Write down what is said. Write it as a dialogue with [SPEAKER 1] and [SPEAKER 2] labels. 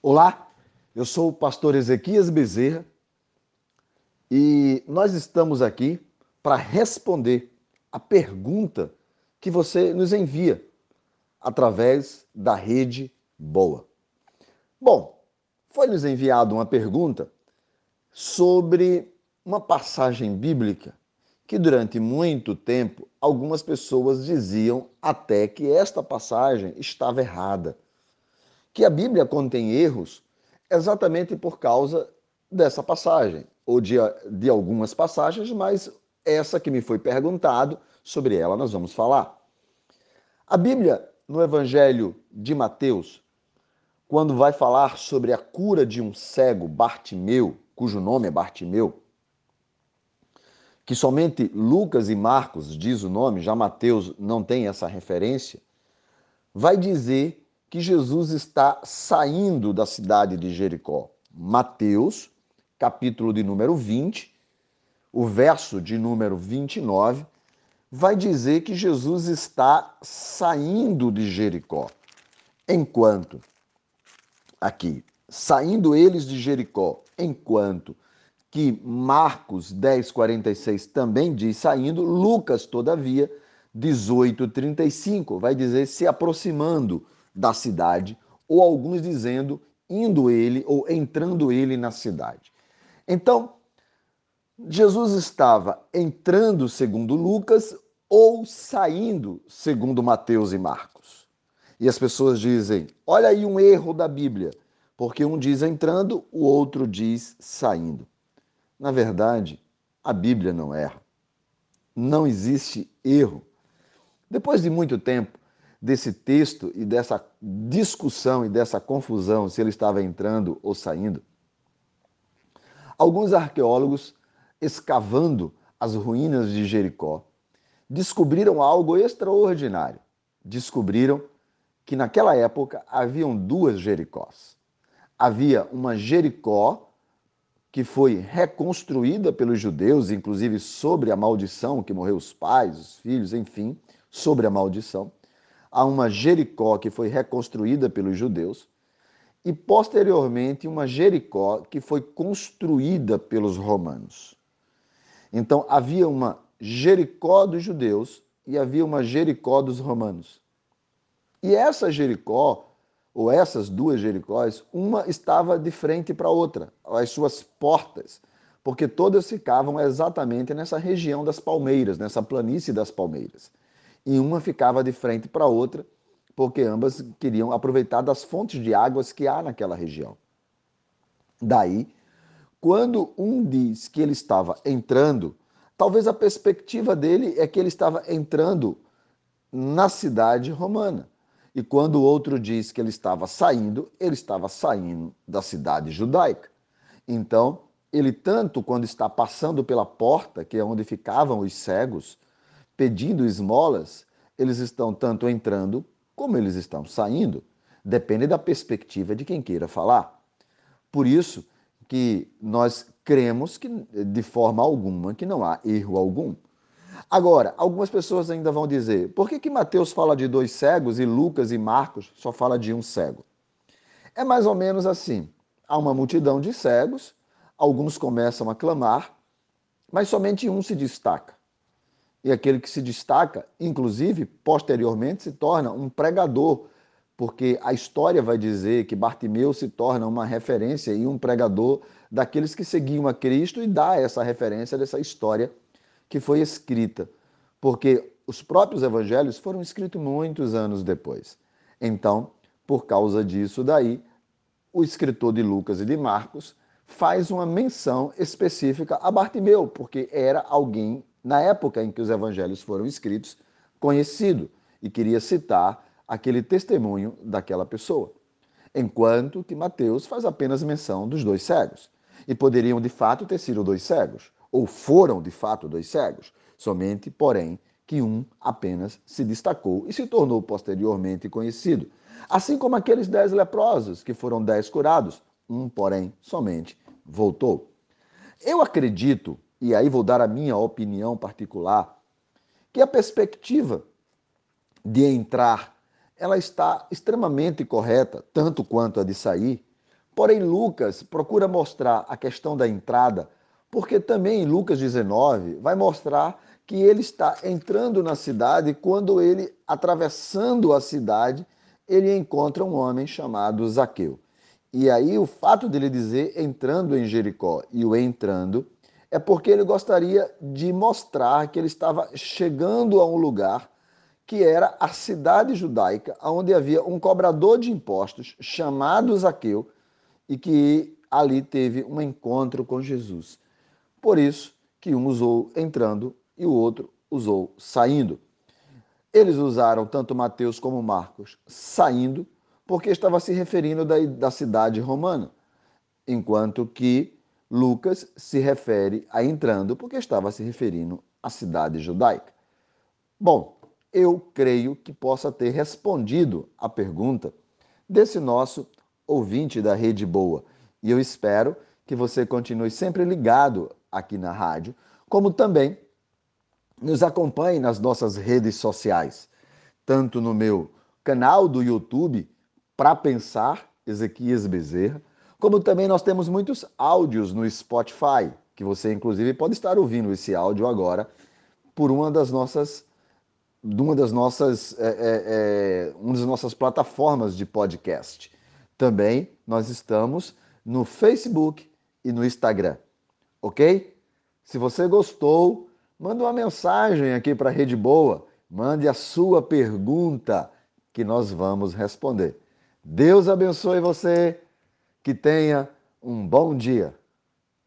[SPEAKER 1] Olá, eu sou o pastor Ezequias Bezerra e nós estamos aqui para responder a pergunta que você nos envia através da rede Boa. Bom, foi nos enviado uma pergunta sobre uma passagem bíblica que durante muito tempo algumas pessoas diziam até que esta passagem estava errada. Que a Bíblia contém erros exatamente por causa dessa passagem, ou de, de algumas passagens, mas essa que me foi perguntado, sobre ela nós vamos falar. A Bíblia, no Evangelho de Mateus, quando vai falar sobre a cura de um cego, Bartimeu, cujo nome é Bartimeu, que somente Lucas e Marcos diz o nome, já Mateus não tem essa referência, vai dizer que Jesus está saindo da cidade de Jericó. Mateus, capítulo de número 20, o verso de número 29, vai dizer que Jesus está saindo de Jericó. Enquanto, aqui, saindo eles de Jericó, enquanto que Marcos 10, 46 também diz saindo, Lucas, todavia, 18, 35, vai dizer se aproximando da cidade, ou alguns dizendo indo ele ou entrando ele na cidade. Então, Jesus estava entrando segundo Lucas ou saindo segundo Mateus e Marcos. E as pessoas dizem: olha aí um erro da Bíblia, porque um diz entrando, o outro diz saindo. Na verdade, a Bíblia não erra. Não existe erro. Depois de muito tempo desse texto e dessa discussão e dessa confusão se ele estava entrando ou saindo, alguns arqueólogos, escavando as ruínas de Jericó, descobriram algo extraordinário. Descobriram que naquela época haviam duas Jericós. Havia uma Jericó que foi reconstruída pelos judeus, inclusive sobre a maldição que morreu os pais, os filhos, enfim, sobre a maldição. Há uma Jericó que foi reconstruída pelos judeus e posteriormente uma Jericó que foi construída pelos romanos. Então havia uma Jericó dos judeus e havia uma Jericó dos romanos. E essa Jericó ou essas duas Jericóis, uma estava de frente para a outra, as suas portas, porque todas ficavam exatamente nessa região das palmeiras, nessa planície das palmeiras. E uma ficava de frente para a outra, porque ambas queriam aproveitar das fontes de águas que há naquela região. Daí, quando um diz que ele estava entrando, talvez a perspectiva dele é que ele estava entrando na cidade romana. E quando o outro diz que ele estava saindo, ele estava saindo da cidade judaica. Então, ele tanto quando está passando pela porta, que é onde ficavam os cegos, pedindo esmolas, eles estão tanto entrando como eles estão saindo. Depende da perspectiva de quem queira falar. Por isso que nós cremos que de forma alguma que não há erro algum. Agora, algumas pessoas ainda vão dizer: por que, que Mateus fala de dois cegos e Lucas e Marcos só fala de um cego? É mais ou menos assim: há uma multidão de cegos, alguns começam a clamar, mas somente um se destaca. E aquele que se destaca, inclusive, posteriormente se torna um pregador, porque a história vai dizer que Bartimeu se torna uma referência e um pregador daqueles que seguiam a Cristo e dá essa referência dessa história que foi escrita, porque os próprios evangelhos foram escritos muitos anos depois. Então, por causa disso daí, o escritor de Lucas e de Marcos faz uma menção específica a Bartimeu, porque era alguém, na época em que os evangelhos foram escritos, conhecido e queria citar aquele testemunho daquela pessoa. Enquanto que Mateus faz apenas menção dos dois cegos. E poderiam de fato ter sido dois cegos ou foram de fato dois cegos, somente, porém, que um apenas se destacou e se tornou posteriormente conhecido. Assim como aqueles dez leprosos, que foram dez curados, um, porém, somente voltou. Eu acredito, e aí vou dar a minha opinião particular, que a perspectiva de entrar ela está extremamente correta, tanto quanto a de sair, Porém, Lucas procura mostrar a questão da entrada, porque também em Lucas 19 vai mostrar que ele está entrando na cidade quando ele, atravessando a cidade, ele encontra um homem chamado Zaqueu. E aí o fato dele dizer entrando em Jericó e o entrando é porque ele gostaria de mostrar que ele estava chegando a um lugar que era a cidade judaica, onde havia um cobrador de impostos chamado Zaqueu e que ali teve um encontro com Jesus. Por isso que um usou entrando e o outro usou saindo. Eles usaram tanto Mateus como Marcos saindo, porque estava se referindo da, da cidade romana, enquanto que Lucas se refere a entrando, porque estava se referindo à cidade judaica. Bom, eu creio que possa ter respondido a pergunta desse nosso ouvinte da Rede Boa. E eu espero que você continue sempre ligado aqui na rádio, como também nos acompanhe nas nossas redes sociais, tanto no meu canal do YouTube, Para Pensar, Ezequias Bezerra, como também nós temos muitos áudios no Spotify, que você inclusive pode estar ouvindo esse áudio agora por uma das nossas de uma das nossas, é, é, é, uma das nossas plataformas de podcast. Também nós estamos no Facebook e no Instagram, ok? Se você gostou, manda uma mensagem aqui para a Rede Boa, mande a sua pergunta que nós vamos responder. Deus abençoe você, que tenha um bom dia.